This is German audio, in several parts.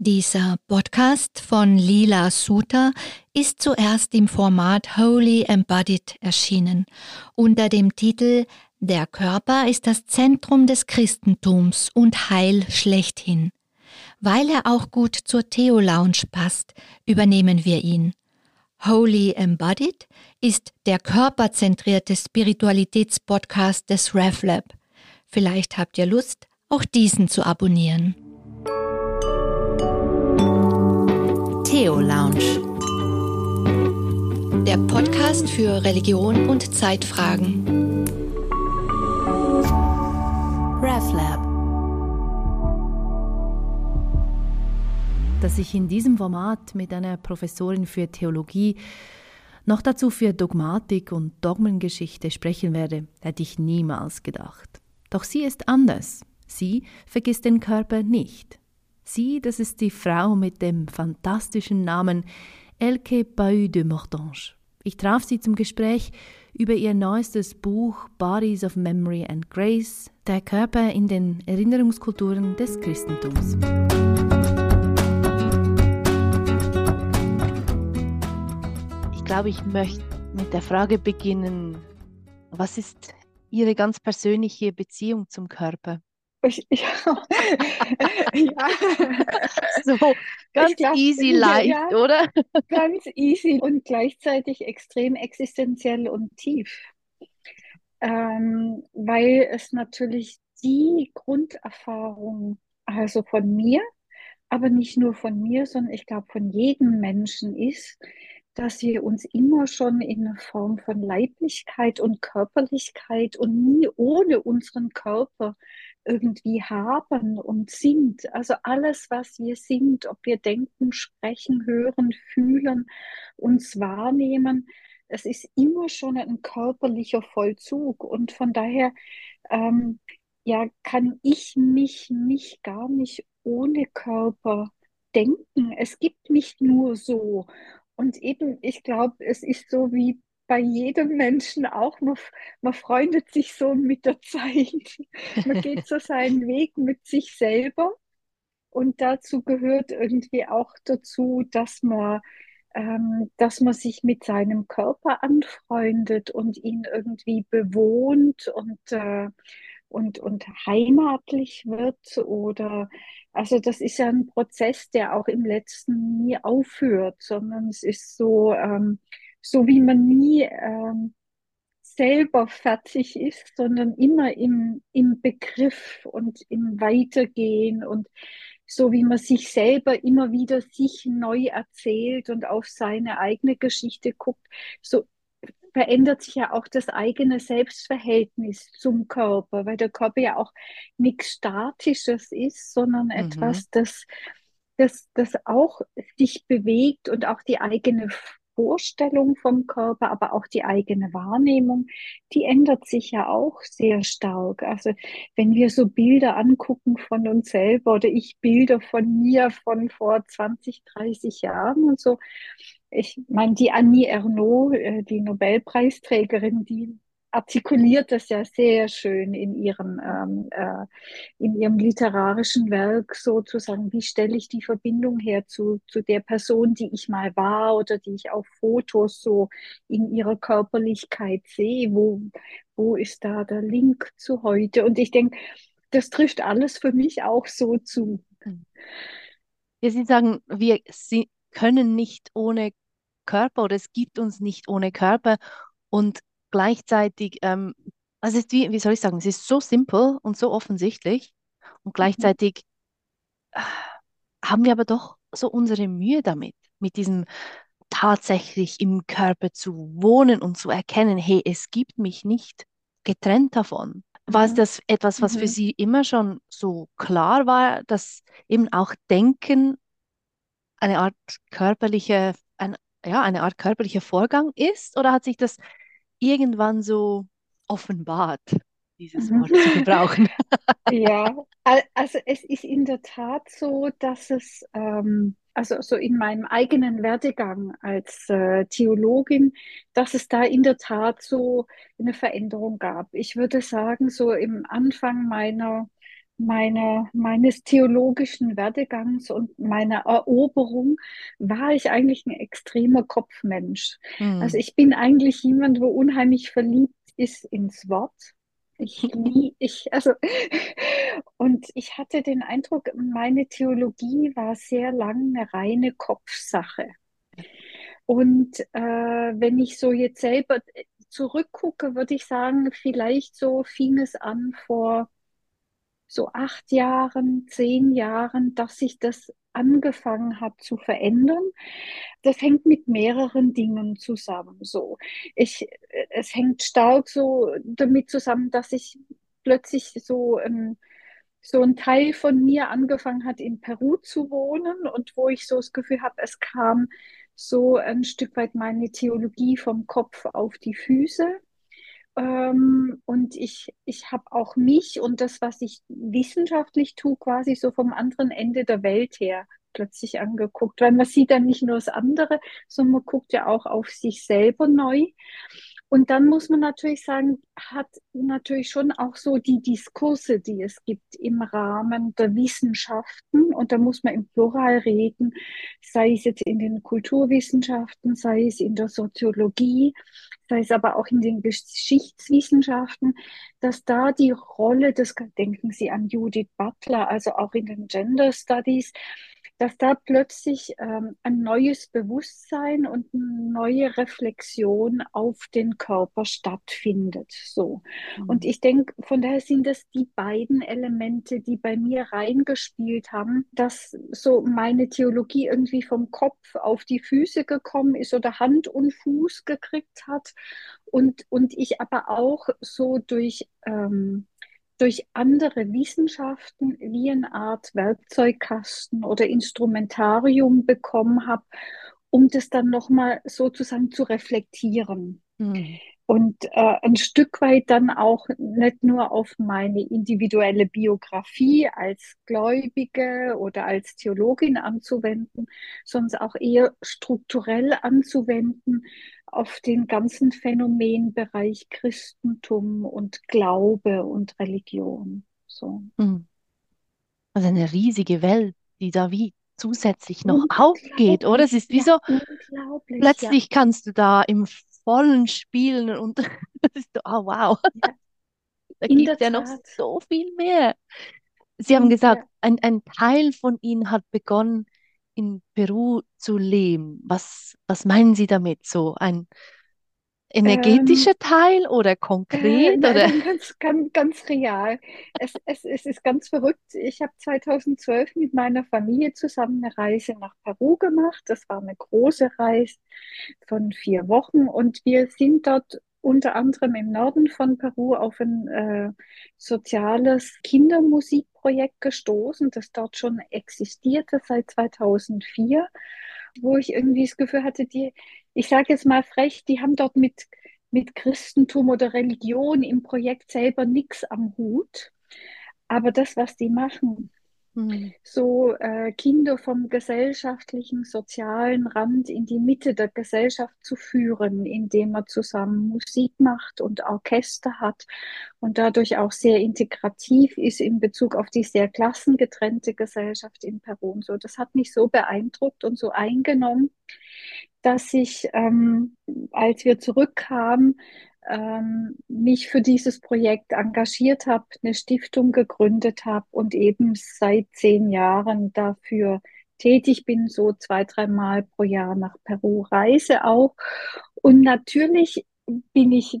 Dieser Podcast von Lila Suter ist zuerst im Format Holy Embodied erschienen, unter dem Titel Der Körper ist das Zentrum des Christentums und Heil schlechthin. Weil er auch gut zur Theo Lounge passt, übernehmen wir ihn. Holy Embodied ist der körperzentrierte Spiritualitätspodcast des RevLab. Vielleicht habt ihr Lust, auch diesen zu abonnieren. Theo Lounge. Der Podcast für Religion und Zeitfragen. RevLab. Dass ich in diesem Format mit einer Professorin für Theologie noch dazu für Dogmatik und Dogmengeschichte sprechen werde, hätte ich niemals gedacht. Doch sie ist anders. Sie vergisst den Körper nicht. Sie, das ist die Frau mit dem fantastischen Namen Elke Bahut de Mortange. Ich traf sie zum Gespräch über ihr neuestes Buch Bodies of Memory and Grace, der Körper in den Erinnerungskulturen des Christentums. Ich glaube, ich möchte mit der Frage beginnen, was ist Ihre ganz persönliche Beziehung zum Körper? Ich, ja. ja. So, ganz glaub, easy, leicht, ja, oder? Ganz easy und gleichzeitig extrem existenziell und tief. Ähm, weil es natürlich die Grunderfahrung, also von mir, aber nicht nur von mir, sondern ich glaube von jedem Menschen ist, dass wir uns immer schon in einer Form von Leiblichkeit und Körperlichkeit und nie ohne unseren Körper irgendwie haben und sind. Also alles, was wir sind, ob wir denken, sprechen, hören, fühlen, uns wahrnehmen, es ist immer schon ein körperlicher Vollzug. Und von daher, ähm, ja, kann ich mich, mich gar nicht ohne Körper denken. Es gibt mich nur so. Und eben, ich glaube, es ist so wie bei jedem Menschen auch. Man, man freundet sich so mit der Zeit. Man geht so seinen Weg mit sich selber. Und dazu gehört irgendwie auch dazu, dass man, ähm, dass man sich mit seinem Körper anfreundet und ihn irgendwie bewohnt und, äh, und, und heimatlich wird. Oder also das ist ja ein Prozess, der auch im letzten nie aufhört, sondern es ist so, ähm, so wie man nie ähm, selber fertig ist, sondern immer im, im Begriff und im Weitergehen und so wie man sich selber immer wieder sich neu erzählt und auf seine eigene Geschichte guckt, so verändert sich ja auch das eigene Selbstverhältnis zum Körper, weil der Körper ja auch nichts Statisches ist, sondern mhm. etwas, das, das, das auch sich bewegt und auch die eigene Vorstellung vom Körper, aber auch die eigene Wahrnehmung, die ändert sich ja auch sehr stark. Also wenn wir so Bilder angucken von uns selber oder ich Bilder von mir von vor 20, 30 Jahren und so, ich meine, die Annie Ernaux, äh, die Nobelpreisträgerin, die artikuliert das ja sehr schön in ihrem, ähm, äh, in ihrem literarischen Werk sozusagen. Wie stelle ich die Verbindung her zu, zu der Person, die ich mal war oder die ich auf Fotos so in ihrer Körperlichkeit sehe? Wo, wo ist da der Link zu heute? Und ich denke, das trifft alles für mich auch so zu. Ja, Sie sagen, wir können nicht ohne Körper oder es gibt uns nicht ohne Körper. Und gleichzeitig, ähm, also es ist wie, wie soll ich sagen, es ist so simpel und so offensichtlich und mhm. gleichzeitig äh, haben wir aber doch so unsere Mühe damit, mit diesem tatsächlich im Körper zu wohnen und zu erkennen, hey, es gibt mich nicht getrennt davon. War es mhm. das etwas, was mhm. für Sie immer schon so klar war, dass eben auch Denken eine Art körperliche, ein, ja, eine Art körperlicher Vorgang ist? Oder hat sich das irgendwann so offenbart, dieses mhm. Wort zu gebrauchen. ja, also es ist in der Tat so, dass es, ähm, also so in meinem eigenen Werdegang als äh, Theologin, dass es da in der Tat so eine Veränderung gab. Ich würde sagen, so im Anfang meiner meiner, meines theologischen Werdegangs und meiner Eroberung war ich eigentlich ein extremer Kopfmensch. Hm. Also ich bin eigentlich jemand, wo unheimlich verliebt ist ins Wort. Ich, nie, ich, also, und ich hatte den Eindruck, meine Theologie war sehr lang eine reine Kopfsache. Und äh, wenn ich so jetzt selber zurückgucke, würde ich sagen, vielleicht so fing es an vor so acht Jahren, zehn Jahren, dass sich das angefangen hat zu verändern. Das hängt mit mehreren Dingen zusammen. So, ich, es hängt stark so damit zusammen, dass ich plötzlich so ein so ein Teil von mir angefangen hat, in Peru zu wohnen und wo ich so das Gefühl habe, es kam so ein Stück weit meine Theologie vom Kopf auf die Füße. Ähm, und ich, ich habe auch mich und das, was ich wissenschaftlich tue, quasi so vom anderen Ende der Welt her plötzlich angeguckt, weil man sieht dann nicht nur das andere, sondern man guckt ja auch auf sich selber neu. Und dann muss man natürlich sagen, hat natürlich schon auch so die Diskurse, die es gibt im Rahmen der Wissenschaften, und da muss man im Plural reden, sei es jetzt in den Kulturwissenschaften, sei es in der Soziologie, sei es aber auch in den Geschichtswissenschaften, dass da die Rolle des, denken Sie an Judith Butler, also auch in den Gender Studies, dass da plötzlich ähm, ein neues Bewusstsein und eine neue Reflexion auf den Körper stattfindet. So. Mhm. Und ich denke, von daher sind das die beiden Elemente, die bei mir reingespielt haben, dass so meine Theologie irgendwie vom Kopf auf die Füße gekommen ist oder Hand und Fuß gekriegt hat. Und, und ich aber auch so durch ähm, durch andere Wissenschaften wie eine Art Werkzeugkasten oder Instrumentarium bekommen habe, um das dann nochmal sozusagen zu reflektieren. Mhm. Und äh, ein Stück weit dann auch nicht nur auf meine individuelle Biografie als Gläubige oder als Theologin anzuwenden, sondern auch eher strukturell anzuwenden auf den ganzen Phänomenbereich Christentum und Glaube und Religion. So. Hm. Also eine riesige Welt, die da wie zusätzlich noch aufgeht, oder? Es ist wie so, plötzlich ja. kannst du da im vollen spielen und oh wow, ja. da gibt es ja noch so viel mehr. Sie haben gesagt, ein, ein Teil von Ihnen hat begonnen, in Peru zu leben. Was, was meinen Sie damit? So ein energetischer ähm, Teil oder konkret? Äh, nein, oder? Ganz, ganz, ganz real. Es, es, es ist ganz verrückt. Ich habe 2012 mit meiner Familie zusammen eine Reise nach Peru gemacht. Das war eine große Reise von vier Wochen und wir sind dort unter anderem im Norden von Peru auf ein äh, soziales Kindermusikprojekt gestoßen, das dort schon existierte seit 2004, wo ich irgendwie das Gefühl hatte, die, ich sage jetzt mal frech, die haben dort mit, mit Christentum oder Religion im Projekt selber nichts am Hut. Aber das, was die machen, hm. so äh, Kinder vom gesellschaftlichen, sozialen Rand in die Mitte der Gesellschaft zu führen, indem man zusammen Musik macht und Orchester hat und dadurch auch sehr integrativ ist in Bezug auf die sehr klassengetrennte Gesellschaft in Peru. Und so, das hat mich so beeindruckt und so eingenommen, dass ich, ähm, als wir zurückkamen, ähm, mich für dieses Projekt engagiert habe, eine Stiftung gegründet habe und eben seit zehn Jahren dafür tätig bin, so zwei, dreimal pro Jahr nach Peru reise auch. Und natürlich bin ich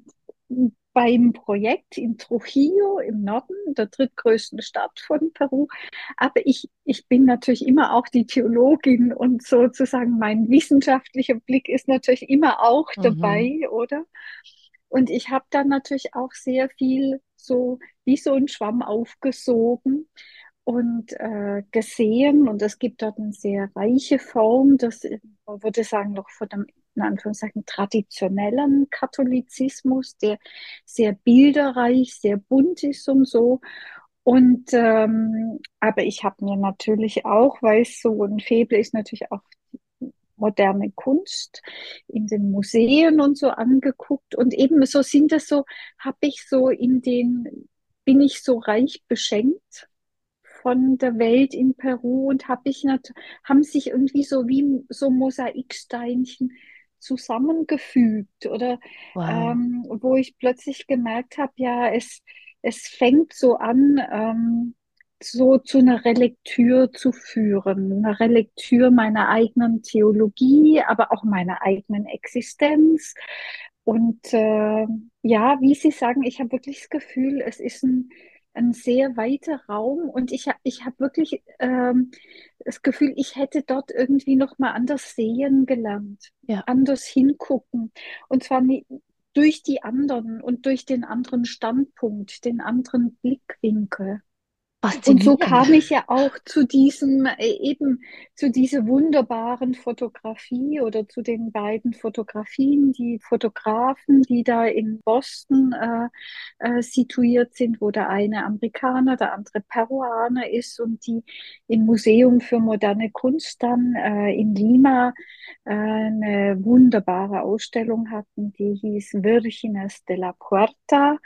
beim Projekt in Trujillo im Norden, der drittgrößten Stadt von Peru. Aber ich, ich bin natürlich immer auch die Theologin und sozusagen mein wissenschaftlicher Blick ist natürlich immer auch mhm. dabei, mhm. oder? Und ich habe dann natürlich auch sehr viel so wie so ein Schwamm aufgesogen und äh, gesehen. Und es gibt dort eine sehr reiche Form, das man würde sagen noch von dem in Anführungszeichen traditionellen Katholizismus, der sehr bilderreich, sehr bunt ist und so. Und ähm, aber ich habe mir natürlich auch, weil es so ein Faible ist, natürlich auch moderne Kunst in den Museen und so angeguckt. Und eben so sind es so, habe ich so in den, bin ich so reich beschenkt von der Welt in Peru und habe ich haben sich irgendwie so wie so Mosaiksteinchen zusammengefügt oder Wow. ähm, wo ich plötzlich gemerkt habe, ja, es, es fängt so an, ähm, so zu einer Relektür zu führen, einer Relektür meiner eigenen Theologie, aber auch meiner eigenen Existenz. Und äh, ja, wie Sie sagen, ich habe wirklich das Gefühl, es ist ein, ein sehr weiter Raum und ich, ich habe wirklich ähm, das Gefühl, ich hätte dort irgendwie noch mal anders sehen gelernt, Ja. anders hingucken. Und zwar nie, durch die anderen und durch den anderen Standpunkt, den anderen Blickwinkel. Und so kam ich ja auch zu diesem, äh, eben zu dieser wunderbaren Fotografie oder zu den beiden Fotografien, die Fotografen, die da in Boston äh, äh, situiert sind, wo der eine Amerikaner, der andere Peruaner ist und die im Museum für moderne Kunst dann äh, in Lima äh, eine wunderbare Ausstellung hatten, die hieß Vírgenes de la Puerta,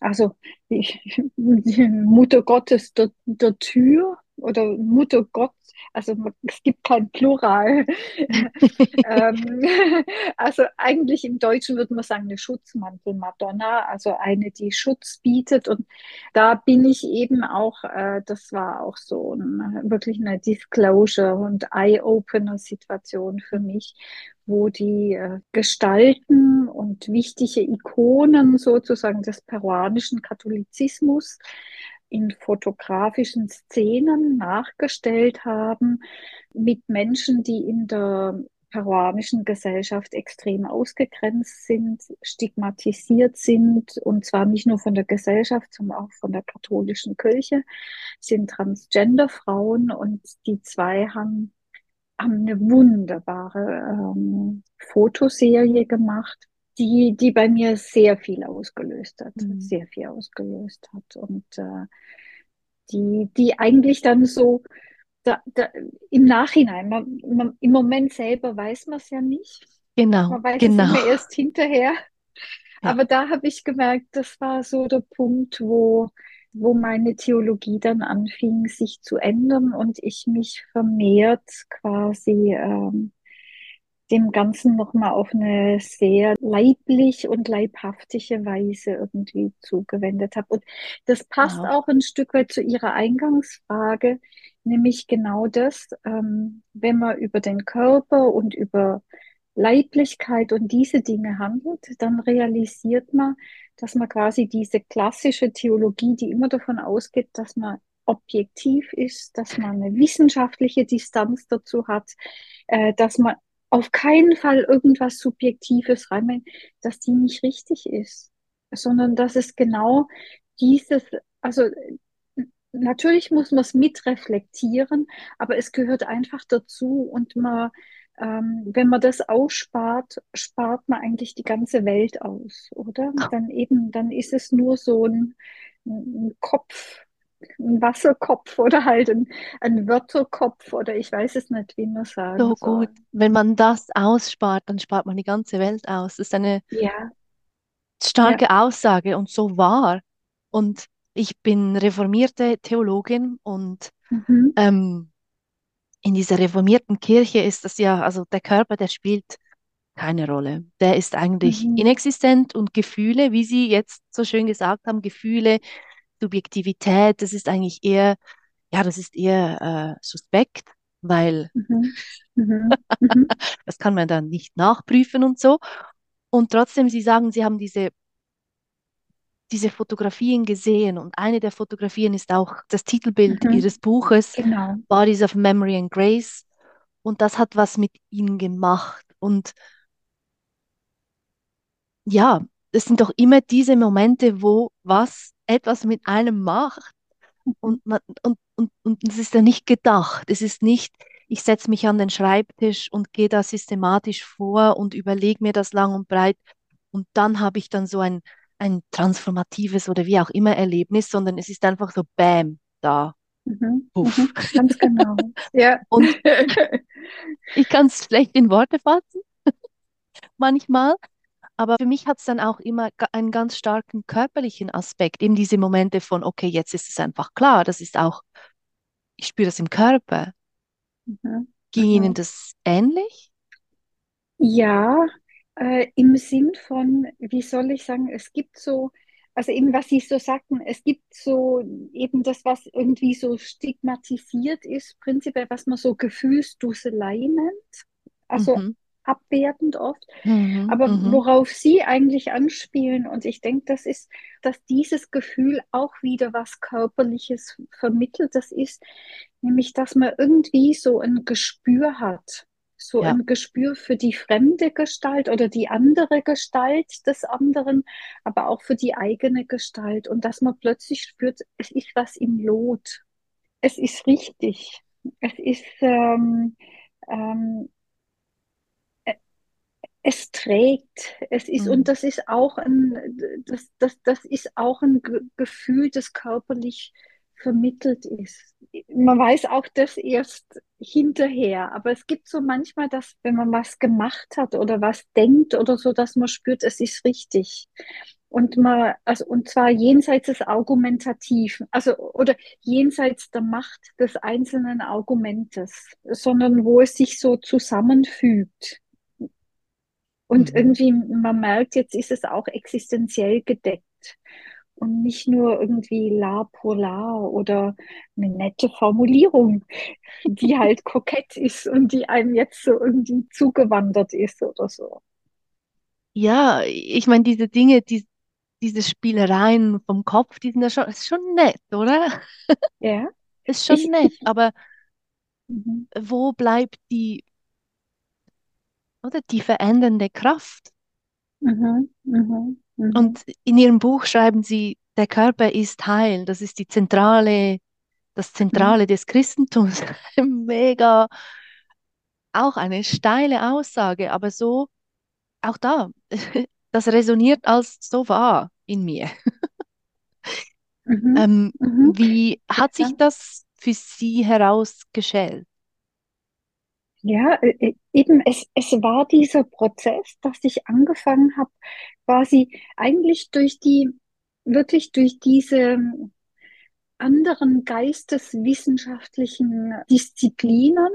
also die, die Mutter Gottes der, der Tür oder Mutter Gott, also es gibt kein Plural. ähm, also eigentlich im Deutschen würde man sagen eine Schutzmantel-Madonna, also eine, die Schutz bietet. Und da bin ich eben auch, äh, das war auch so ein, wirklich eine Disclosure und Eye-Opener-Situation für mich, wo die äh, Gestalten und wichtige Ikonen sozusagen des peruanischen Katholizismus in fotografischen Szenen nachgestellt haben mit Menschen, die in der peruanischen Gesellschaft extrem ausgegrenzt sind, stigmatisiert sind, und zwar nicht nur von der Gesellschaft, sondern auch von der katholischen Kirche, sind Transgender-Frauen und die zwei haben, haben eine wunderbare ähm, Fotoserie gemacht, die, die bei mir sehr viel ausgelöst hat, Mhm. sehr viel ausgelöst hat und äh, die, die eigentlich dann so da, da, im Nachhinein, man, man, im Moment selber weiß man es ja nicht. Genau, Man weiß es genau. immer erst hinterher. Ja. Aber da habe ich gemerkt, das war so der Punkt, wo, wo meine Theologie dann anfing, sich zu ändern und ich mich vermehrt quasi ähm, dem Ganzen nochmal auf eine sehr leiblich und leibhaftige Weise irgendwie zugewendet habe. Und das passt Wow. auch ein Stück weit zu Ihrer Eingangsfrage, nämlich genau das, ähm, wenn man über den Körper und über Leiblichkeit und diese Dinge handelt, dann realisiert man, dass man quasi diese klassische Theologie, die immer davon ausgeht, dass man objektiv ist, dass man eine wissenschaftliche Distanz dazu hat, äh, dass man auf keinen Fall irgendwas Subjektives reinbringt, dass die nicht richtig ist, sondern dass es genau dieses, also natürlich muss man es mitreflektieren, aber es gehört einfach dazu und man, ähm, wenn man das ausspart, spart man eigentlich die ganze Welt aus, oder? Dann eben, dann ist es nur so ein, ein Kopf, ein Wasserkopf oder halt ein, ein Wörterkopf oder ich weiß es nicht, wie man sagen So gut. Wenn man das ausspart, dann spart man die ganze Welt aus. Das ist eine Ja, ja, starke Aussage und so wahr. Und ich bin reformierte Theologin und mhm, ähm, in dieser reformierten Kirche ist das ja, also der Körper, der spielt keine Rolle. Der ist eigentlich mhm, inexistent und Gefühle, wie Sie jetzt so schön gesagt haben, Gefühle, Subjektivität, das ist eigentlich eher, ja, das ist eher äh, suspekt, weil mhm, mhm, mhm, das kann man dann nicht nachprüfen und so. Und trotzdem, Sie sagen, Sie haben diese, diese Fotografien gesehen und eine der Fotografien ist auch das Titelbild mhm, Ihres Buches, genau. Bodies of Memory and Grace. Und das hat was mit Ihnen gemacht. Und ja, es sind doch immer diese Momente, wo was etwas mit einem macht und man und, und, und es ist ja nicht gedacht. Es ist nicht, ich setze mich an den Schreibtisch und gehe da systematisch vor und überlege mir das lang und breit und dann habe ich dann so ein, ein transformatives oder wie auch immer Erlebnis, sondern es ist einfach so Bam, da, mhm, puff. mhm, ganz genau. Ja. Und ich kann es schlecht in Worte fassen, manchmal. Aber für mich hat es dann auch immer einen ganz starken körperlichen Aspekt, eben diese Momente von, okay, jetzt ist es einfach klar, das ist auch ich spüre das im Körper. Mhm. Ging. Ihnen das ähnlich? Ja, äh, im Sinn von, wie soll ich sagen, es gibt so, also eben was Sie so sagten, es gibt so eben das, was irgendwie so stigmatisiert ist, prinzipiell, was man so Gefühlsduselei nennt, also Mhm. abwertend oft. Mhm. Aber Mhm. worauf Sie eigentlich anspielen, und ich denke, das ist, dass dieses Gefühl auch wieder was Körperliches vermittelt, das ist nämlich, dass man irgendwie so ein Gespür hat, so Ja. ein Gespür für die fremde Gestalt oder die andere Gestalt des anderen, aber auch für die eigene Gestalt und dass man plötzlich spürt, es ist was im Lot, es ist richtig, es ist ähm, ähm, es trägt, es ist, und Mhm. das ist auch ein, das, das, das ist auch ein Ge Gefühl, das körperlich vermittelt ist. Man weiß auch das erst hinterher, aber es gibt so manchmal, dass wenn man was gemacht hat oder was denkt oder so, dass man spürt, es ist richtig. Und man, also, und zwar jenseits des Argumentativen, also, oder jenseits der Macht des einzelnen Argumentes, sondern wo es sich so zusammenfügt. Und Mhm. irgendwie, man merkt, jetzt ist es auch existenziell gedeckt und nicht nur irgendwie la pour la oder eine nette Formulierung, die halt kokett ist und die einem jetzt so irgendwie zugewandert ist oder so. Ja, ich meine, diese Dinge, die, diese Spielereien vom Kopf, die sind ja schon, ist schon nett, oder? Ja, Ist schon ich, nett, aber mhm, wo bleibt die, oder die verändernde Kraft? mhm, mhm, mhm, Und in Ihrem Buch schreiben Sie, der Körper ist Heil. Das ist die zentrale, das mhm, Zentrale des Christentums. Mega, auch eine steile Aussage, aber so, auch da, das resoniert als so wahr in mir. mhm, Ähm, mhm. wie hat sich das für Sie herausgestellt? Ja, äh, äh, eben, es, es war dieser Prozess, dass ich angefangen habe, quasi eigentlich durch die, wirklich durch diese anderen geisteswissenschaftlichen Disziplinen,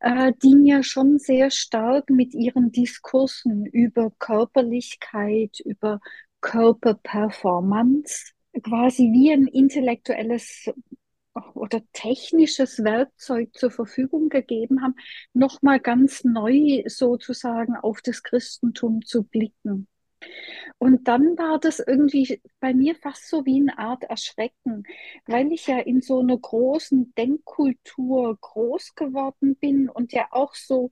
äh, die mir schon sehr stark mit ihren Diskursen über Körperlichkeit, über Körperperformance quasi wie ein intellektuelles oder technisches Werkzeug zur Verfügung gegeben haben, nochmal ganz neu sozusagen auf das Christentum zu blicken. Und dann war das irgendwie bei mir fast so wie eine Art Erschrecken, weil ich ja in so einer großen Denkkultur groß geworden bin und ja auch so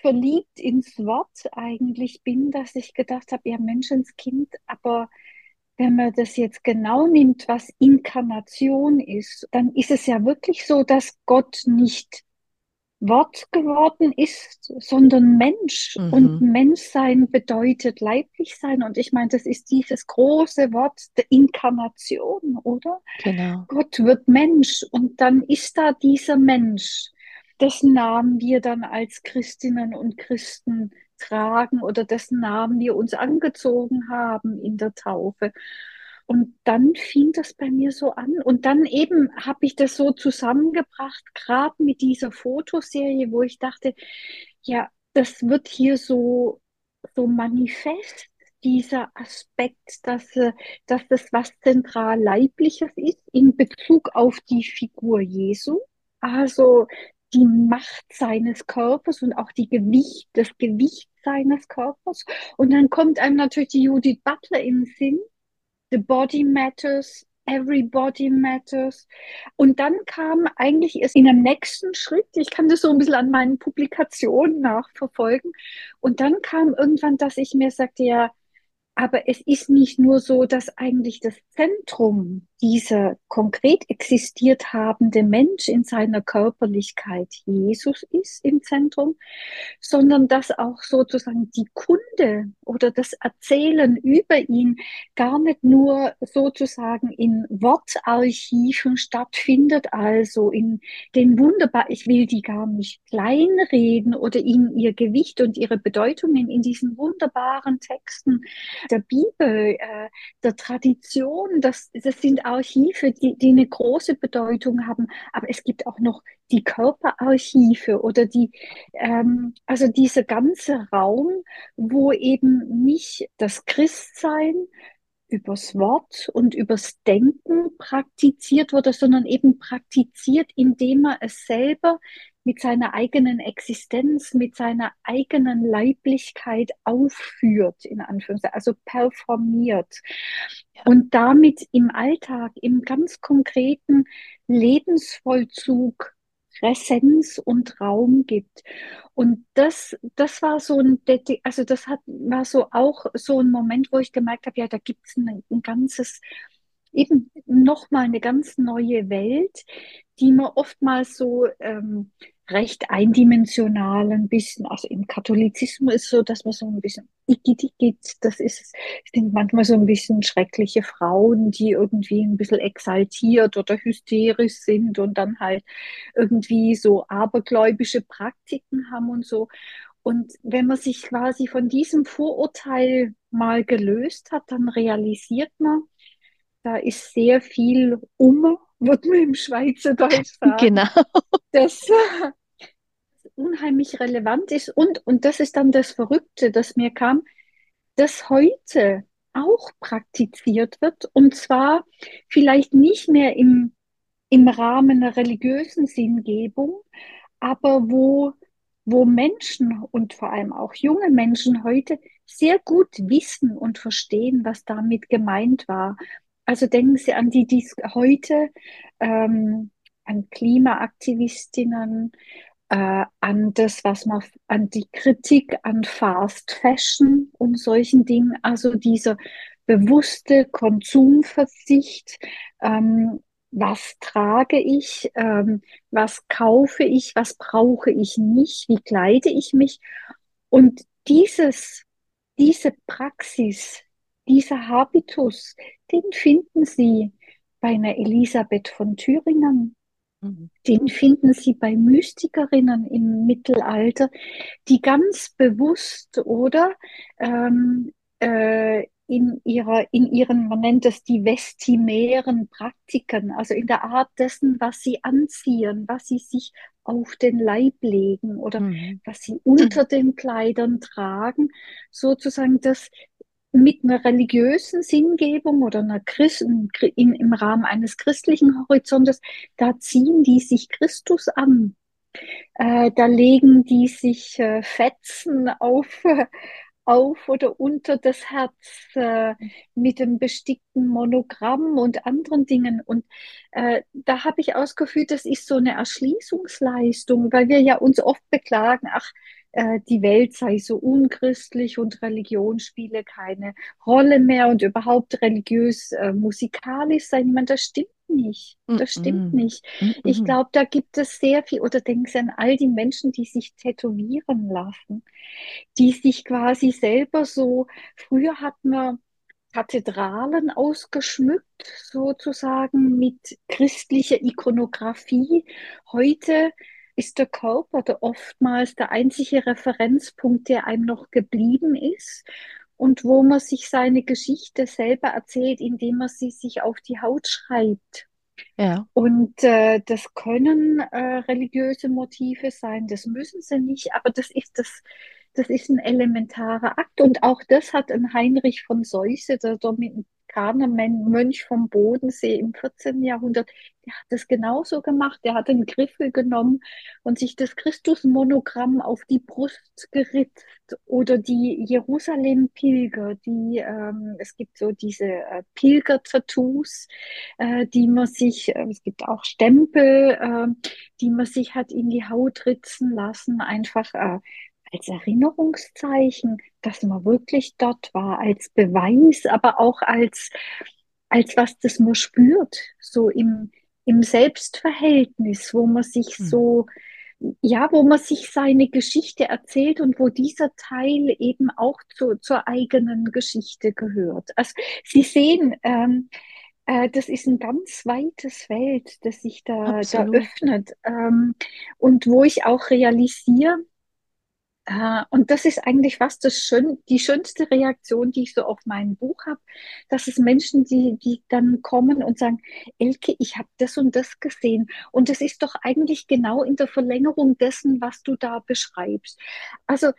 verliebt ins Wort eigentlich bin, dass ich gedacht habe, ja Menschenskind, aber wenn man das jetzt genau nimmt, was Inkarnation ist, dann ist es ja wirklich so, dass Gott nicht Wort geworden ist, sondern Mensch. Und Mhm, Menschsein bedeutet leiblich sein. Und ich meine, das ist dieses große Wort der Inkarnation, oder? genau. Gott wird Mensch und dann ist da dieser Mensch, dessen Namen wir dann als Christinnen und Christen tragen oder dessen Namen wir uns angezogen haben in der Taufe. Und dann fing das bei mir so an. Und dann eben habe ich das so zusammengebracht, gerade mit dieser Fotoserie, wo ich dachte, ja, das wird hier so, so manifest, dieser Aspekt, dass, äh, dass das was zentral Leibliches ist in Bezug auf die Figur Jesu. Also die Macht seines Körpers und auch die Gewicht, das Gewicht seines Körpers. Und dann kommt einem natürlich die Judith Butler in den Sinn, The Body Matters, Everybody Matters. Und dann kam eigentlich erst in einem nächsten Schritt, ich kann das so ein bisschen an meinen Publikationen nachverfolgen, und dann kam irgendwann, dass ich mir sagte, ja, aber es ist nicht nur so, dass eigentlich das Zentrum dieser konkret existiert habende Mensch in seiner Körperlichkeit Jesus ist im Zentrum, sondern dass auch sozusagen die Kunde oder das Erzählen über ihn gar nicht nur sozusagen in Wortarchiven stattfindet, also in den wunderbar, ich will die gar nicht kleinreden oder ihnen ihr Gewicht und ihre Bedeutungen in diesen wunderbaren Texten der Bibel, äh, der Tradition. Das, das sind Archive, die, die eine große Bedeutung haben. Aber es gibt auch noch die Körperarchive oder die, ähm, also dieser ganze Raum, wo eben nicht das Christsein übers Wort und übers Denken praktiziert wurde, sondern eben praktiziert, indem er es selber mit seiner eigenen Existenz, mit seiner eigenen Leiblichkeit aufführt, in Anführungszeichen, also performiert. Ja. Und damit im Alltag, im ganz konkreten Lebensvollzug Präsenz und Raum gibt. Und das, das war so ein, also das hat, war so auch so ein Moment, wo ich gemerkt habe, ja, da gibt es ein, ein ganzes, eben nochmal eine ganz neue Welt, die man oftmals so ähm, recht eindimensional ein bisschen, also im Katholizismus ist so, dass man so ein bisschen das ist, sind manchmal so ein bisschen schreckliche Frauen, die irgendwie ein bisschen exaltiert oder hysterisch sind und dann halt irgendwie so abergläubische Praktiken haben und so. Und wenn man sich quasi von diesem Vorurteil mal gelöst hat, dann realisiert man, da ist sehr viel um, wird man im Schweizerdeutsch sagen. Genau. Das, unheimlich relevant ist und, und das ist dann das Verrückte, das mir kam, dass heute auch praktiziert wird und zwar vielleicht nicht mehr im, im Rahmen einer religiösen Sinngebung, aber wo, wo Menschen und vor allem auch junge Menschen heute sehr gut wissen und verstehen, was damit gemeint war. Also denken Sie an die, die heute ähm, an Klimaaktivistinnen, äh, an das, was man, an die Kritik an Fast Fashion und solchen Dingen, also dieser bewusste Konsumverzicht, ähm, was trage ich, ähm, was kaufe ich, was brauche ich nicht, wie kleide ich mich. Und dieses, diese Praxis, dieser Habitus, den finden Sie bei einer Elisabeth von Thüringen, Mhm. Den finden Sie bei Mystikerinnen im Mittelalter, die ganz bewusst oder ähm, äh, in ihrer, in ihren, man nennt das die vestimären Praktiken, also in der Art dessen, was sie anziehen, was sie sich auf den Leib legen oder mhm. was sie unter den Kleidern tragen, sozusagen das mit einer religiösen Sinngebung oder einer Christen, in, im Rahmen eines christlichen Horizontes, da ziehen die sich Christus an. Äh, da legen die sich äh, Fetzen auf, auf oder unter das Herz äh, mit dem bestickten Monogramm und anderen Dingen. Und äh, da habe ich ausgeführt, das ist so eine Erschließungsleistung, weil wir ja uns oft beklagen, ach, äh, die Welt sei so unchristlich und Religion spiele keine Rolle mehr und überhaupt religiös äh, musikalisch sein. Meine, das stimmt nicht. Das stimmt mm -mm. nicht. Mm ich glaube, da gibt es sehr viel, oder denken Sie an all die Menschen, die sich tätowieren lassen, die sich quasi selber so, früher hat man Kathedralen ausgeschmückt, sozusagen mit christlicher Ikonografie. Heute ist der Körper der oftmals der einzige Referenzpunkt, der einem noch geblieben ist und wo man sich seine Geschichte selber erzählt, indem man sie sich auf die Haut schreibt. Ja. Und äh, das können äh, religiöse Motive sein, das müssen sie nicht, aber das ist das, das ist ein elementarer Akt. Und auch das hat ein Heinrich von Seuse, der Mönch vom Bodensee im 14. Jahrhundert, der hat das genauso gemacht. Der hat einen Griffel genommen und sich das Christusmonogramm auf die Brust geritzt oder die Jerusalem-Pilger, die ähm, es gibt so diese äh, Pilger-Tattoos, äh, die man sich, äh, es gibt auch Stempel, äh, die man sich hat in die Haut ritzen lassen, einfach äh, als Erinnerungszeichen, dass man wirklich dort war, als Beweis, aber auch als, als was das man spürt, so im, im Selbstverhältnis, wo man sich mhm. so, ja, wo man sich seine Geschichte erzählt und wo dieser Teil eben auch zu, zur eigenen Geschichte gehört. Also Sie sehen, ähm, äh, das ist ein ganz weites Feld, das sich da, da öffnet ähm, und wo ich auch realisiere, Und das ist eigentlich fast das schön, die schönste Reaktion, die ich so auf mein Buch habe, dass es Menschen, die, die dann kommen und sagen, Elke, ich habe das und das gesehen. Und das ist doch eigentlich genau in der Verlängerung dessen, was du da beschreibst. Also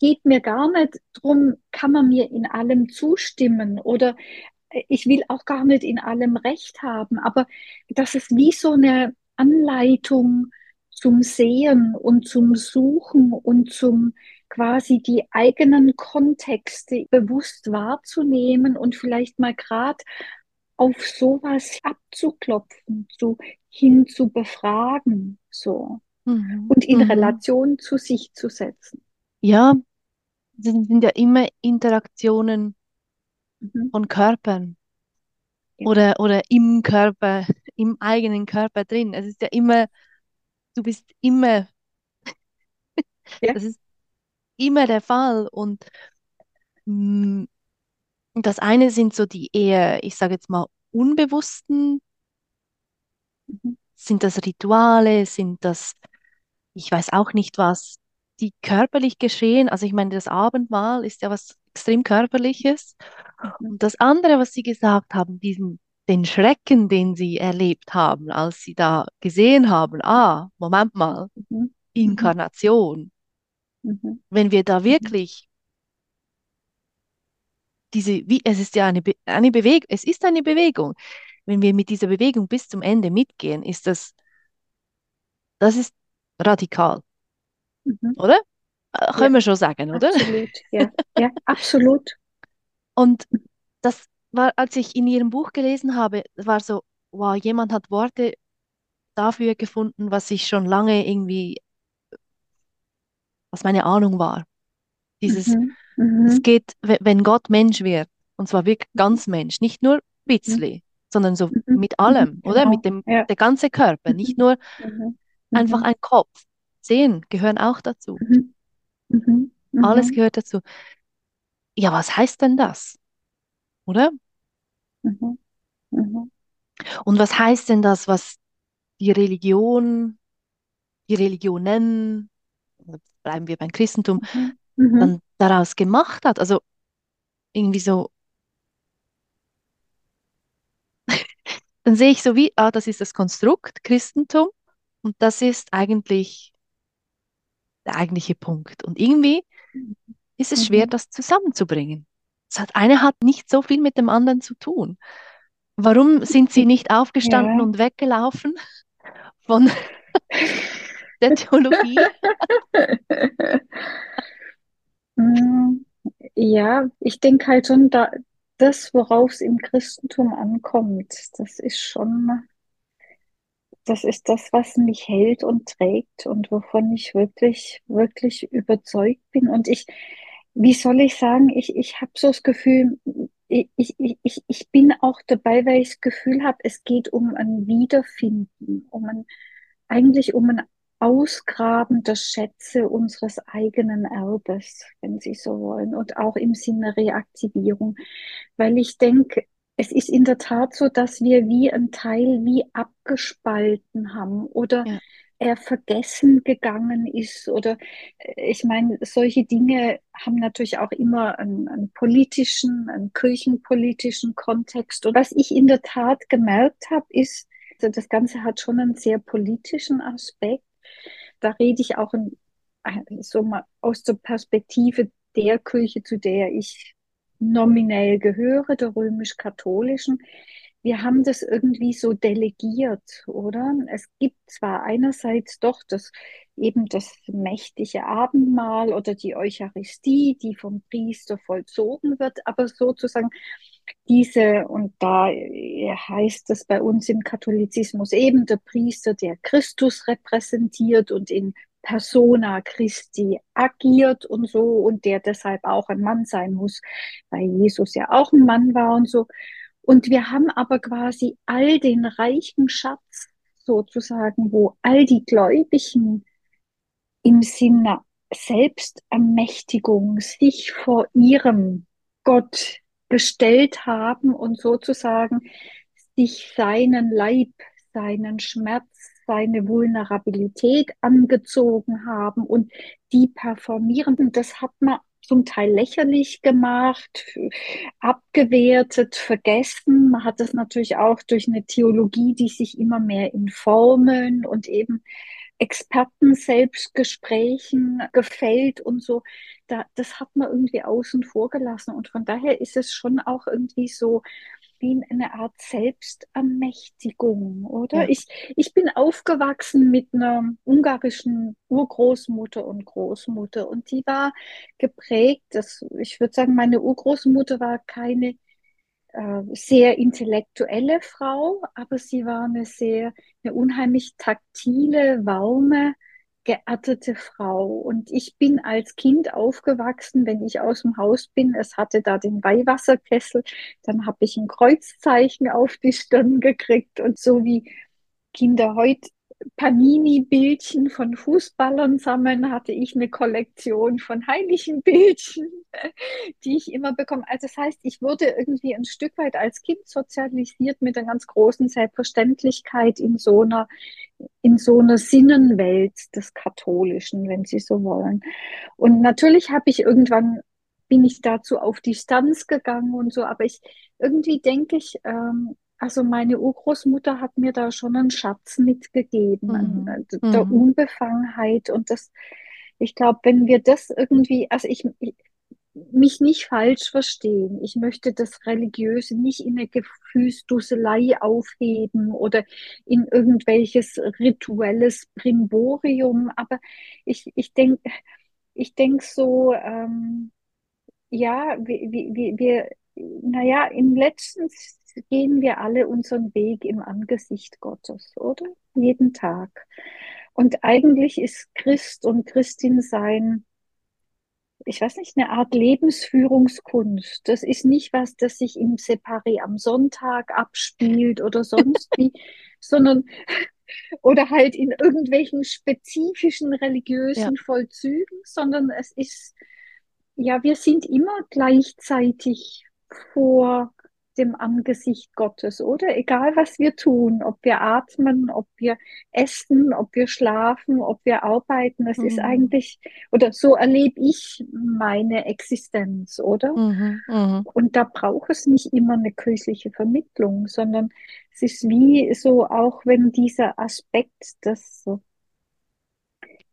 geht mir gar nicht drum, kann man mir in allem zustimmen oder äh, ich will auch gar nicht in allem Recht haben, aber das ist wie so eine Anleitung zum Sehen und zum Suchen und zum quasi die eigenen Kontexte bewusst wahrzunehmen und vielleicht mal gerade auf sowas abzuklopfen, so hin zu befragen, so mhm. und in mhm. Relation zu sich zu setzen. Ja, das sind ja immer Interaktionen mhm. von Körpern ja. oder, oder im Körper, im eigenen Körper drin. Es ist ja immer, du bist immer, ja. das ist immer der Fall. Und mh, mm, das eine sind so die eher, ich sage jetzt mal, unbewussten, mhm. sind das Rituale, sind das, ich weiß auch nicht was, die körperlich geschehen. Also ich meine, das Abendmahl ist ja was extrem körperliches. Mhm. Und das andere, was Sie gesagt haben, diesen, den Schrecken, den Sie erlebt haben, als Sie da gesehen haben, ah, Moment mal, mhm. Inkarnation. Mhm. Wenn wir da mhm. wirklich diese, wie, es ist ja eine, Be eine Bewegung, es ist eine Bewegung. Wenn wir mit dieser Bewegung bis zum Ende mitgehen, ist das, das ist radikal. Mhm. Oder? Äh, können ja. wir schon sagen, oder? Absolut, ja, ja absolut. Und das war, als ich in Ihrem Buch gelesen habe, war so, wow, jemand hat Worte dafür gefunden, was ich schon lange irgendwie, was meine Ahnung war. Dieses, mhm. Mhm. es geht, wenn Gott Mensch wird, und zwar wirklich ganz Mensch, nicht nur bisschen, mhm. sondern so mhm. mit allem, oder? Genau. Mit dem ja. der ganze Körper, nicht nur mhm. einfach ein Kopf. Zehen gehören auch dazu. Mhm. Mhm. Mhm. Alles gehört dazu. Ja, was heißt denn das? Oder? Mhm. Mhm. Und was heißt denn das, was die Religion, die Religionen, bleiben wir beim Christentum, mhm. Mhm. dann daraus gemacht hat? Also irgendwie so, dann sehe ich so wie, ah, das ist das Konstrukt Christentum und das ist eigentlich der eigentliche Punkt. Und irgendwie ist es schwer, mhm. das zusammenzubringen. Das hat, eine hat nicht so viel mit dem anderen zu tun. Warum sind sie nicht aufgestanden ja. und weggelaufen von der Theologie? Ja, ich denke halt schon, da, das, worauf es im Christentum ankommt, das ist schon das ist das, was mich hält und trägt und wovon ich wirklich, wirklich überzeugt bin. Und ich, wie soll ich sagen, ich, ich habe so das Gefühl, ich, ich, ich, ich bin auch dabei, weil ich das Gefühl habe, es geht um ein Wiederfinden, um ein, eigentlich um ein Ausgraben der Schätze unseres eigenen Erbes, wenn Sie so wollen, und auch im Sinne Reaktivierung. Weil ich denke, es ist in der Tat so, dass wir wie ein Teil wie abgespalten haben oder ja. Er vergessen gegangen ist oder äh, ich meine, solche Dinge haben natürlich auch immer einen, einen politischen, einen kirchenpolitischen Kontext. Und was ich in der Tat gemerkt habe, ist, also das Ganze hat schon einen sehr politischen Aspekt. Da rede ich auch in, so mal aus der Perspektive der Kirche, zu der ich nominell gehöre, der römisch-katholischen, wir haben das irgendwie so delegiert, oder? Es gibt zwar einerseits doch das eben das mächtige Abendmahl oder die Eucharistie, die vom Priester vollzogen wird, aber sozusagen diese, und da heißt es bei uns im Katholizismus eben der Priester, der Christus repräsentiert und in persona Christi agiert und so und der deshalb auch ein Mann sein muss, weil Jesus ja auch ein Mann war und so. Und wir haben aber quasi all den reichen Schatz sozusagen, wo all die Gläubigen im Sinne Selbstermächtigung sich vor ihrem Gott gestellt haben und sozusagen sich seinen Leib, seinen Schmerz, seine Vulnerabilität angezogen haben und die performieren. Das hat man zum Teil lächerlich gemacht, abgewertet, vergessen. Man hat das natürlich auch durch eine Theologie, die sich immer mehr in Formeln und eben Experten-Selbstgesprächen gefällt und so. Da, das hat man irgendwie außen vor gelassen. Und von daher ist es schon auch irgendwie so, wie eine Art Selbstermächtigung, oder? Ja. Ich, ich bin aufgewachsen mit einer ungarischen Urgroßmutter und Großmutter und die war geprägt, dass, ich würde sagen, meine Urgroßmutter war keine äh, sehr intellektuelle Frau, aber sie war eine sehr, eine unheimlich taktile, warme, geerdete Frau. Und ich bin als Kind aufgewachsen, wenn ich aus dem Haus bin, es hatte da den Weihwasserkessel, dann habe ich ein Kreuzzeichen auf die Stirn gekriegt und so wie Kinder heute Panini-Bildchen von Fußballern sammeln, hatte ich eine Kollektion von heiligen Bildchen, die ich immer bekomme. Also das heißt, ich wurde irgendwie ein Stück weit als Kind sozialisiert mit einer ganz großen Selbstverständlichkeit in so einer, in so einer Sinnenwelt des Katholischen, wenn Sie so wollen. Und natürlich habe ich irgendwann bin ich dazu auf Distanz gegangen und so, aber ich irgendwie denke ich, ähm, also meine Urgroßmutter hat mir da schon einen Schatz mitgegeben, mhm. an der mhm. Unbefangenheit und das, ich glaube, wenn wir das irgendwie, also ich, ich, mich nicht falsch verstehen. Ich möchte das Religiöse nicht in eine Gefühlsdusselei aufheben oder in irgendwelches rituelles Brimborium, aber ich, ich denke ich denk so, ähm, ja, wir, wir, wir, naja, im letzten gehen wir alle unseren Weg im Angesicht Gottes, oder? Jeden Tag. Und eigentlich ist Christ und Christin sein, ich weiß nicht, eine Art Lebensführungskunst. Das ist nicht was, das sich im Separé am Sonntag abspielt oder sonst wie, sondern oder halt in irgendwelchen spezifischen religiösen ja. Vollzügen, sondern es ist, ja, wir sind immer gleichzeitig vor dem Angesicht Gottes, oder? Egal was wir tun, ob wir atmen, ob wir essen, ob wir schlafen, ob wir arbeiten, es mhm. ist eigentlich, oder so erlebe ich meine Existenz, oder? Mhm. Mhm. Und da braucht es nicht immer eine kirchliche Vermittlung, sondern es ist wie so, auch wenn dieser Aspekt des,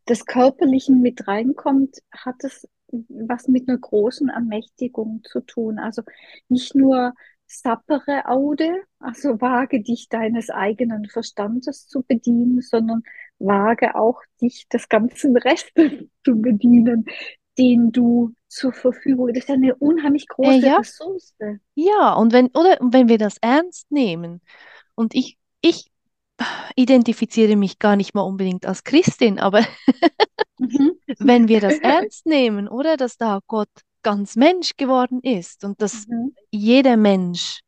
des Körperlichen mit reinkommt, hat es was mit einer großen Ermächtigung zu tun. Also nicht nur sappere Aude, also wage dich deines eigenen Verstandes zu bedienen, sondern wage auch dich des ganzen Restes zu bedienen, den du zur Verfügung. Das ist eine unheimlich große äh, ja. Ressource. Ja, und wenn, oder wenn wir das ernst nehmen, und ich, ich identifiziere mich gar nicht mal unbedingt als Christin, aber mhm. wenn wir das ernst nehmen, oder dass da Gott ganz Mensch geworden ist und dass mhm. jeder Mensch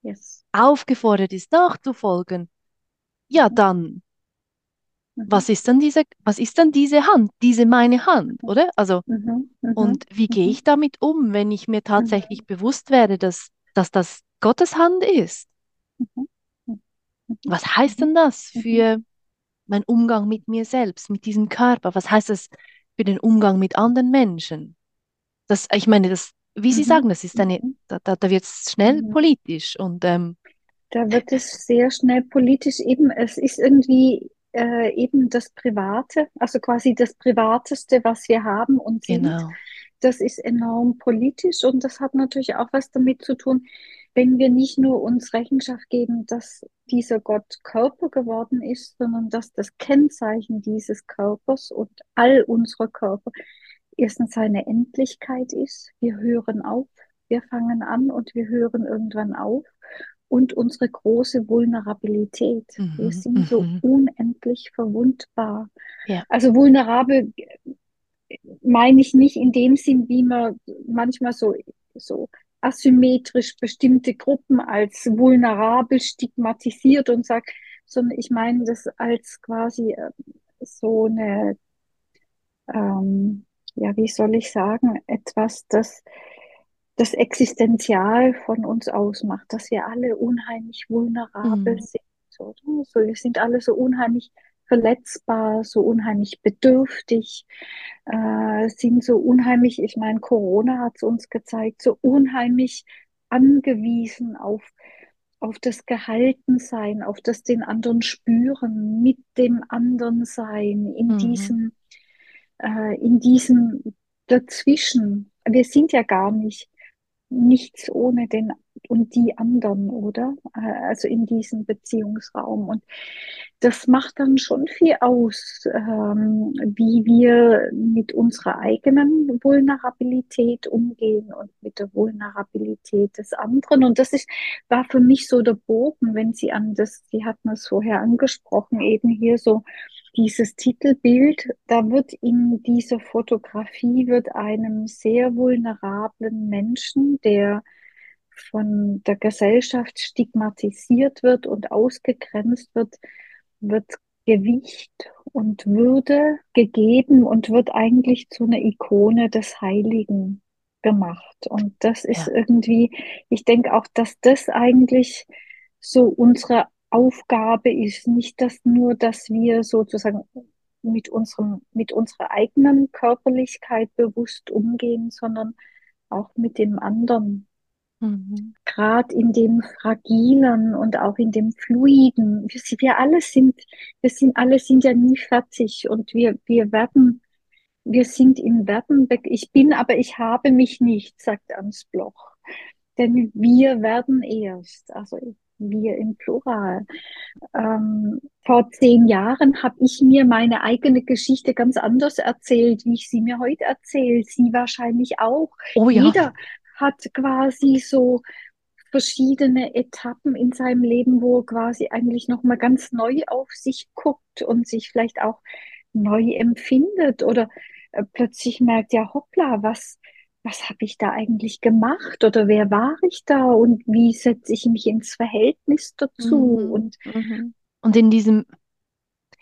yes. aufgefordert ist, nachzufolgen, ja mhm. dann, mhm. was ist dann diese, was ist dann diese Hand, diese meine Hand, mhm. oder? Also, mhm. Mhm. und wie gehe ich damit um, wenn ich mir tatsächlich bewusst werde, dass, dass das Gottes Hand ist? Was heißt denn das für mein Umgang mit mir selbst, mit diesem Körper? Was heißt das für den Umgang mit anderen Menschen? Das, ich meine, das, wie Sie mhm. sagen, das ist eine, mhm. da, da, da wird es schnell mhm. politisch und ähm, da wird es sehr schnell politisch. Eben, es ist irgendwie äh, eben das Private, also quasi das Privateste, was wir haben und sind. Genau. Das ist enorm politisch und das hat natürlich auch was damit zu tun, wenn wir nicht nur uns Rechenschaft geben, dass dieser Gott Körper geworden ist, sondern dass das Kennzeichen dieses Körpers und all unserer Körper erstens seine Endlichkeit ist. Wir hören auf, wir fangen an und wir hören irgendwann auf. Und unsere große Vulnerabilität. Mhm, wir sind mhm. so unendlich verwundbar. Ja. Also vulnerabel meine ich nicht in dem Sinn, wie man manchmal so, so asymmetrisch bestimmte Gruppen als vulnerabel stigmatisiert und sagt, sondern ich meine das als quasi äh, so eine ähm, ja, wie soll ich sagen, etwas, das das Existenzial von uns ausmacht, dass wir alle unheimlich vulnerabel mhm. sind So, so, wir sind alle so unheimlich verletzbar, so unheimlich bedürftig, äh, sind so unheimlich, ich meine, Corona hat es uns gezeigt, so unheimlich angewiesen auf, auf das Gehaltensein, auf das den anderen spüren, mit dem anderen sein, in Mhm. diesem, äh, in diesem dazwischen. Wir sind ja gar nicht nichts ohne den und die anderen, oder? Äh, Also in diesem Beziehungsraum. Und das macht dann schon viel aus, ähm, wie wir mit unserer eigenen Vulnerabilität umgehen und mit der Vulnerabilität des anderen. Und das ist, war für mich so der Bogen, wenn Sie an das, Sie hatten es vorher angesprochen, eben hier so dieses Titelbild, da wird in dieser Fotografie wird einem sehr vulnerablen Menschen, der von der Gesellschaft stigmatisiert wird und ausgegrenzt wird, wird Gewicht und Würde gegeben und wird eigentlich zu einer Ikone des Heiligen gemacht. Und das ist Ja. irgendwie, ich denke auch, dass das eigentlich so unsere Aufgabe ist. Nicht dass nur, dass wir sozusagen mit unserem, mit unserer eigenen Körperlichkeit bewusst umgehen, sondern auch mit dem anderen Mhm. gerade in dem Fragilen und auch in dem Fluiden. Wir, wir alle sind, wir sind alle sind ja nie fertig und wir, wir werden, wir sind im Werden. Ich bin, aber ich habe mich nicht, sagt Ans Bloch. Denn wir werden erst, also wir im Plural. Ähm, vor zehn Jahren habe ich mir meine eigene Geschichte ganz anders erzählt, wie ich sie mir heute erzähle. Sie wahrscheinlich auch. Oh ja. Jeder hat quasi so verschiedene Etappen in seinem Leben, wo er quasi eigentlich nochmal ganz neu auf sich guckt und sich vielleicht auch neu empfindet oder äh, plötzlich merkt, ja, hoppla, was, was habe ich da eigentlich gemacht oder wer war ich da und wie setze ich mich ins Verhältnis dazu Mhm. und Mhm. Und in diesem,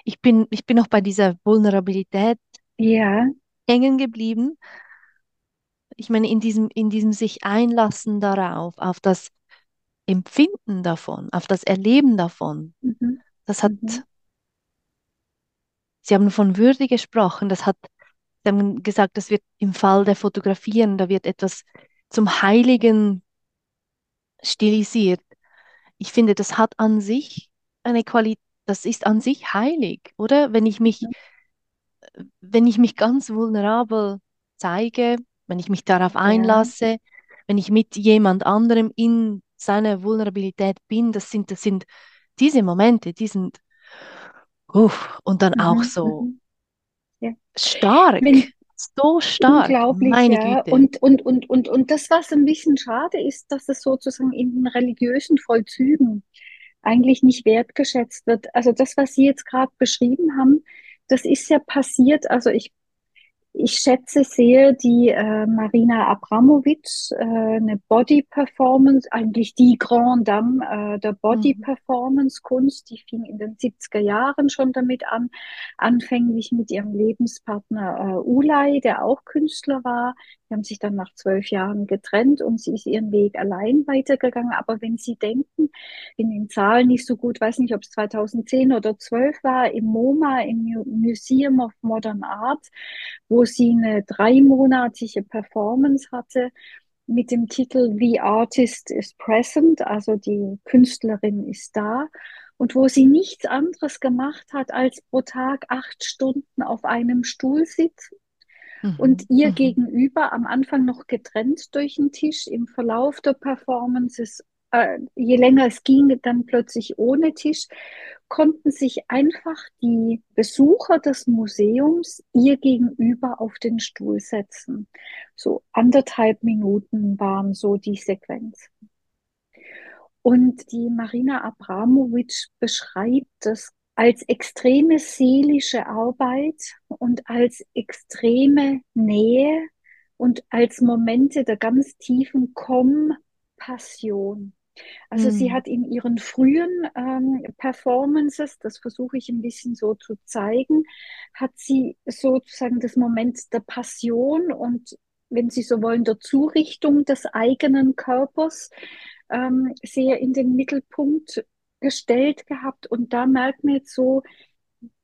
ich bin, ich bin auch bei dieser Vulnerabilität ja, hängen geblieben. Ich meine, in diesem, in diesem sich einlassen darauf, auf das Empfinden davon, auf das Erleben davon. mhm, Das hat, mhm, Sie haben von Würde gesprochen, das hat, Sie haben gesagt, das wird im Fall der Fotografieren, da wird etwas zum Heiligen stilisiert. Ich finde, das hat an sich eine Qualität, das ist an sich heilig, oder? Wenn ich mich, wenn ich mich ganz vulnerabel zeige, wenn ich mich darauf ja, einlasse, wenn ich mit jemand anderem in seiner Vulnerabilität bin, das sind, das sind diese Momente, die sind, uff, und dann auch mhm, so mhm, ja. stark, Wenn, so stark, Unglaublich, meine ja. Güte. Und, und, und, und, und das, was ein bisschen schade ist, dass es sozusagen in den religiösen Vollzügen eigentlich nicht wertgeschätzt wird. Also das, was Sie jetzt gerade beschrieben haben, das ist ja passiert. Also ich ich schätze sehr die äh, Marina Abramovic, äh, eine Body Performance, eigentlich die Grande Dame äh, der Body Mhm. Performance Kunst. Die fing in den 70er Jahren schon damit an, anfänglich mit ihrem Lebenspartner äh, Ulay, der auch Künstler war. Die haben sich dann nach zwölf Jahren getrennt und sie ist ihren Weg allein weitergegangen. Aber wenn Sie denken, in den Zahlen nicht so gut, weiß nicht, ob es 2010 oder 12 war, im MoMA, im Mu- Museum of Modern Art, wo sie eine dreimonatige Performance hatte mit dem Titel The Artist is Present, also die Künstlerin ist da. Und wo sie nichts anderes gemacht hat, als pro Tag acht Stunden auf einem Stuhl sitzen und Mhm. ihr Mhm. gegenüber am Anfang noch getrennt durch den Tisch, im Verlauf der Performances, äh, je länger es ging, dann plötzlich ohne Tisch, konnten sich einfach die Besucher des Museums ihr gegenüber auf den Stuhl setzen. So anderthalb Minuten waren so die Sequenz. Und die Marina Abramovic beschreibt das als extreme seelische Arbeit und als extreme Nähe und als Momente der ganz tiefen Kompassion. Also sie Mhm. hat in ihren frühen ähm, Performances, das versuche ich ein bisschen so zu zeigen, hat sie sozusagen das Moment der Passion und, wenn Sie so wollen, der Zurichtung des eigenen Körpers ähm, sehr in den Mittelpunkt gestellt gehabt und da merkt man jetzt so,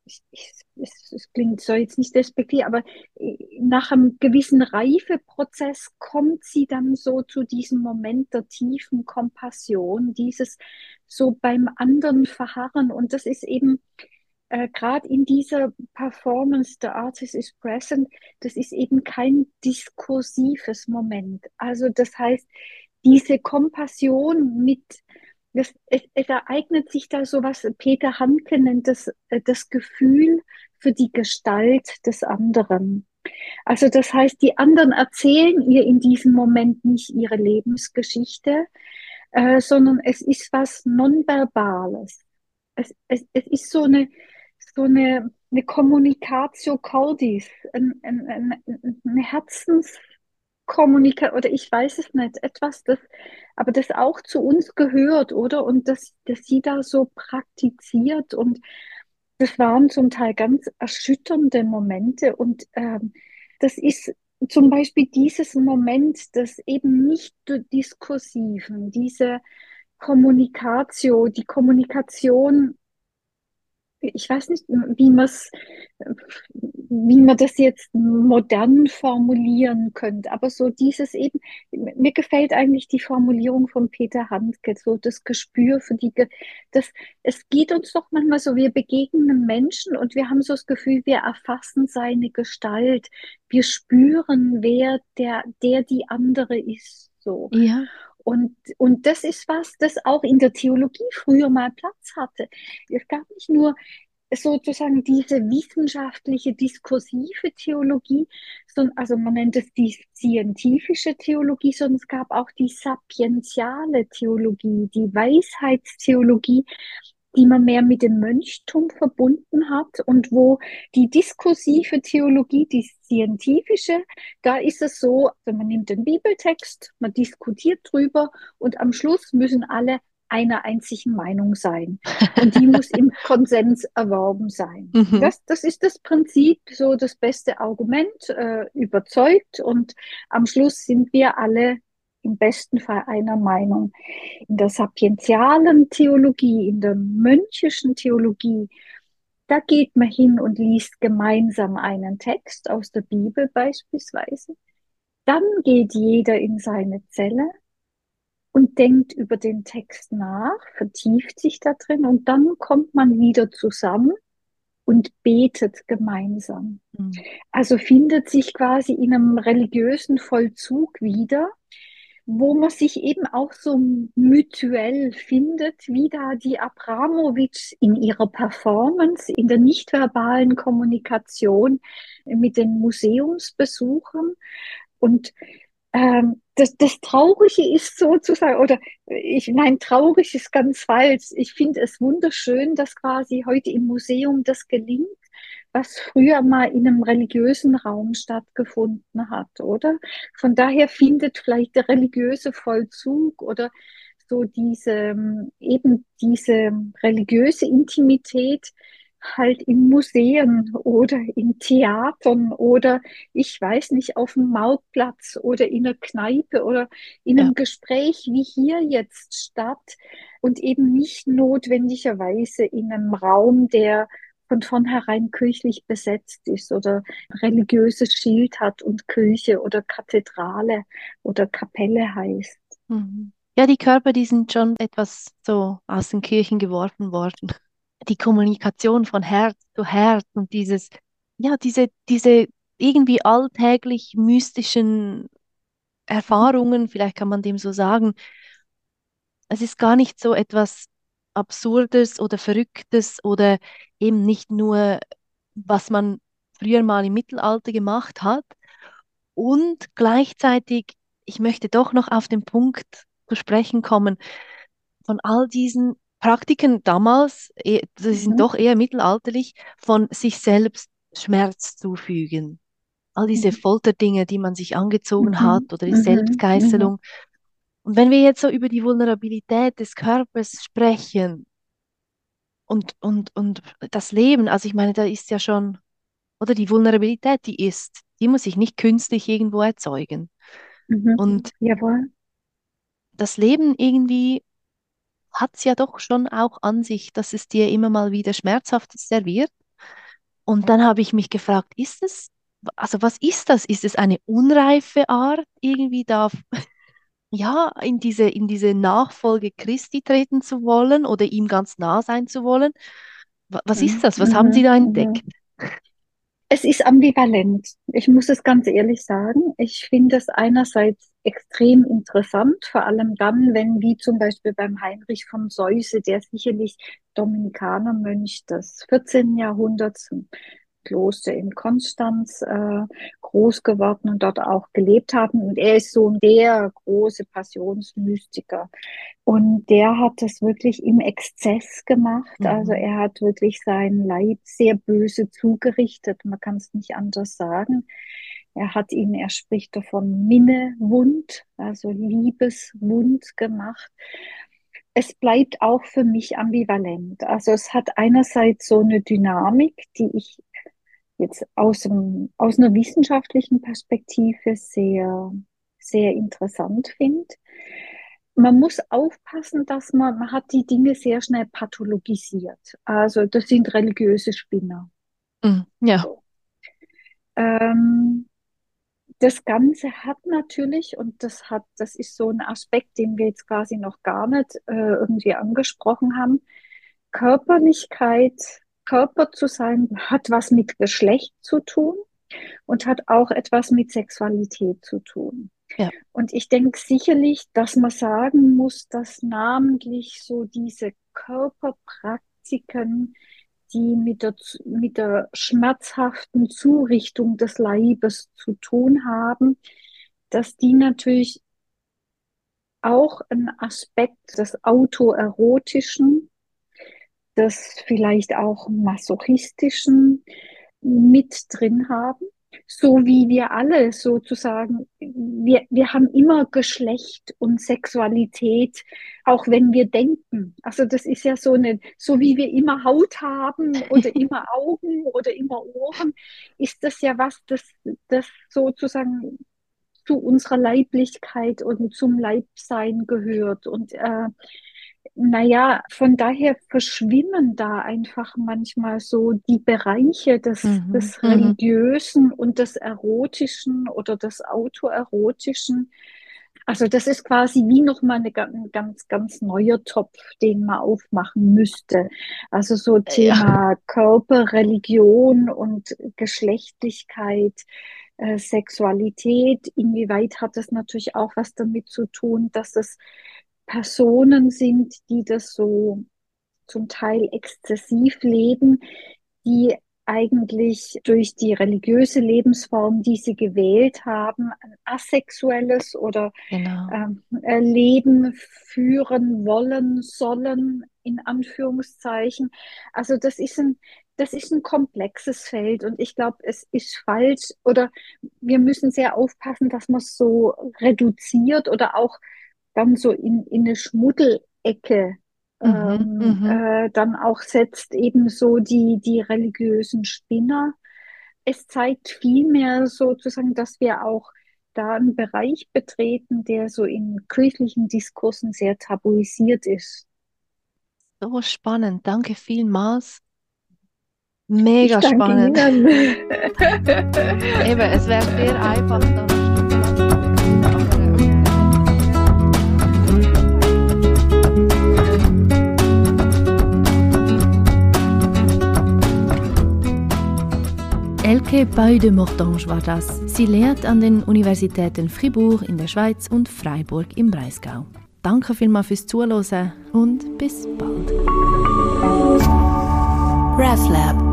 es, klingt so jetzt nicht despektiert, aber äh, nach einem gewissen Reifeprozess kommt sie dann so zu diesem Moment der tiefen Kompassion, dieses so beim anderen verharren. Und das ist eben äh, gerade in dieser Performance, The Artist is Present, das ist eben kein diskursives Moment. Also das heißt, diese Kompassion mit das, es, es, ereignet sich da so was, Peter Handke nennt das, äh, das Gefühl für die Gestalt des anderen. Also das heißt, die anderen erzählen ihr in diesem Moment nicht ihre Lebensgeschichte, äh, sondern es ist was Nonverbales. Es, es, es ist so eine, so eine, eine Communicatio Cordis, ein, ein, ein, eine Herzens Kommunikation oder ich weiß es nicht, etwas, das, aber das auch zu uns gehört, oder? Und dass, dass sie da so praktiziert und das waren zum Teil ganz erschütternde Momente und ähm, das ist zum Beispiel dieses Moment des eben nicht diskursiven, diese Kommunikation, die Kommunikation ich weiß nicht, wie man wie man das jetzt modern formulieren könnte, aber so dieses eben, mir gefällt eigentlich die Formulierung von Peter Handke, so das Gespür für die, das, es geht uns doch manchmal so, wir begegnen Menschen und wir haben so das Gefühl, wir erfassen seine Gestalt, wir spüren, wer der, der die andere ist, so. Ja. Und, und das ist was, das auch in der Theologie früher mal Platz hatte. Es gab nicht nur sozusagen diese wissenschaftliche, diskursive Theologie, sondern, also man nennt es die scientifische Theologie, sondern es gab auch die sapientiale Theologie, die Weisheitstheologie, die man mehr mit dem Mönchtum verbunden hat und wo die diskursive Theologie, die scientifische, da ist es so, also man nimmt den Bibeltext, man diskutiert drüber und am Schluss müssen alle einer einzigen Meinung sein. Und die muss im Konsens erworben sein. Mhm. Das, das ist das Prinzip, so das beste Argument, äh, überzeugt und am Schluss sind wir alle im besten Fall einer Meinung. In der sapientialen Theologie, in der mönchischen Theologie, da geht man hin und liest gemeinsam einen Text aus der Bibel beispielsweise. Dann geht jeder in seine Zelle und denkt über den Text nach, vertieft sich da drin und dann kommt man wieder zusammen und betet gemeinsam. Mhm. Also findet sich quasi in einem religiösen Vollzug wieder wo man sich eben auch so mutuell findet, wie da die Abramowitsch in ihrer Performance, in der nichtverbalen Kommunikation mit den Museumsbesuchern. Und ähm, das, das Traurige ist sozusagen, oder ich, nein, traurig ist ganz falsch. Ich finde es wunderschön, dass quasi heute im Museum das gelingt, was früher mal in einem religiösen Raum stattgefunden hat, oder? Von daher findet vielleicht der religiöse Vollzug oder so diese, eben diese religiöse Intimität halt in Museen oder in Theatern oder ich weiß nicht, auf dem Marktplatz oder in einer Kneipe oder in einem ja. Gespräch wie hier jetzt statt und eben nicht notwendigerweise in einem Raum, der von vornherein kirchlich besetzt ist oder religiöses Schild hat und Kirche oder Kathedrale oder Kapelle heißt. Mhm. Ja, die Körper, die sind schon etwas so aus den Kirchen geworfen worden. Die Kommunikation von Herz zu Herz und dieses, ja, diese, diese irgendwie alltäglich mystischen Erfahrungen, vielleicht kann man dem so sagen. Es ist gar nicht so etwas Absurdes oder Verrücktes oder eben nicht nur, was man früher mal im Mittelalter gemacht hat. Und gleichzeitig, ich möchte doch noch auf den Punkt zu sprechen kommen, von all diesen Praktiken damals, eh, sie sind mhm. doch eher mittelalterlich, von sich selbst Schmerz zufügen. All diese mhm. Folterdinge, die man sich angezogen mhm. hat oder die mhm. Selbstgeißelung. Mhm. Und wenn wir jetzt so über die Vulnerabilität des Körpers sprechen und, und, und das Leben, also ich meine, da ist ja schon, oder die Vulnerabilität, die ist, die muss ich nicht künstlich irgendwo erzeugen. Mhm. Und Jawohl. das Leben irgendwie hat es ja doch schon auch an sich, dass es dir immer mal wieder schmerzhaft serviert. Und dann habe ich mich gefragt, ist es, also was ist das? Ist es eine unreife Art, irgendwie da ja, in diese, in diese Nachfolge Christi treten zu wollen oder ihm ganz nah sein zu wollen? Was ist das? Was haben Sie da Mhm, entdeckt? mhm. Es ist ambivalent. Ich muss es ganz ehrlich sagen. Ich finde es einerseits extrem interessant, vor allem dann, wenn, wie zum Beispiel beim Heinrich von Seuse, der sicherlich Dominikanermönch des 14. Jahrhunderts, Kloster in Konstanz äh, groß geworden und dort auch gelebt haben. Und er ist so der große Passionsmystiker. Und der hat das wirklich im Exzess gemacht. Also Mhm. er hat wirklich seinen Leib sehr böse zugerichtet. Man kann es nicht anders sagen. Er hat ihn, er spricht davon Minnewund, also Liebeswund gemacht. Es bleibt auch für mich ambivalent. Also es hat einerseits so eine Dynamik, die ich jetzt aus, dem, aus einer wissenschaftlichen Perspektive sehr, sehr interessant finde. Man muss aufpassen, dass man, man hat die Dinge sehr schnell pathologisiert. Also das sind religiöse Spinner. Mhm. Ja. So. Ähm, das Ganze hat natürlich, und das hat, das ist so ein Aspekt, den wir jetzt quasi noch gar nicht äh, irgendwie angesprochen haben. Körperlichkeit, Körper zu sein, hat was mit Geschlecht zu tun und hat auch etwas mit Sexualität zu tun. Ja. Und ich denke sicherlich, dass man sagen muss, dass namentlich so diese Körperpraktiken, die mit der, mit der schmerzhaften Zurichtung des Leibes zu tun haben, dass die natürlich auch ein Aspekt des Autoerotischen, des vielleicht auch masochistischen mit drin haben so wie wir alle sozusagen, wir, wir haben immer Geschlecht und Sexualität, auch wenn wir denken. Also das ist ja so eine, so wie wir immer Haut haben oder immer Augen oder immer Ohren, ist das ja was, das, das sozusagen zu unserer Leiblichkeit und zum Leibsein gehört. Und äh, naja, von daher verschwimmen da einfach manchmal so die Bereiche des, Mhm. des Mhm. Religiösen und des Erotischen oder des Autoerotischen. Also das ist quasi wie nochmal eine ganz, ganz, ganz neuer Topf, den man aufmachen müsste. Also so Ja. Thema Körper, Religion und Geschlechtlichkeit, äh, Sexualität. Inwieweit hat das natürlich auch was damit zu tun, dass es Personen sind, die das so zum Teil exzessiv leben, die eigentlich durch die religiöse Lebensform, die sie gewählt haben, ein asexuelles oder Genau. ähm, äh, Leben führen wollen, sollen, in Anführungszeichen. Also das ist ein, das ist ein komplexes Feld und ich glaube, es ist falsch oder wir müssen sehr aufpassen, dass man es so reduziert oder auch dann so in, in eine Schmuddelecke Mhm. ähm, Mhm. äh, dann auch setzt, ebenso die, die religiösen Spinner. Es zeigt vielmehr sozusagen, dass wir auch da einen Bereich betreten, der so in kirchlichen Diskursen sehr tabuisiert ist. So spannend. Danke vielmals. Mega spannend. Eben, es wäre sehr einfach, Elke Pau de Mortange war das. Sie lehrt an den Universitäten Fribourg in der Schweiz und Freiburg im Breisgau. Danke vielmals fürs Zuhören und bis bald. RefLab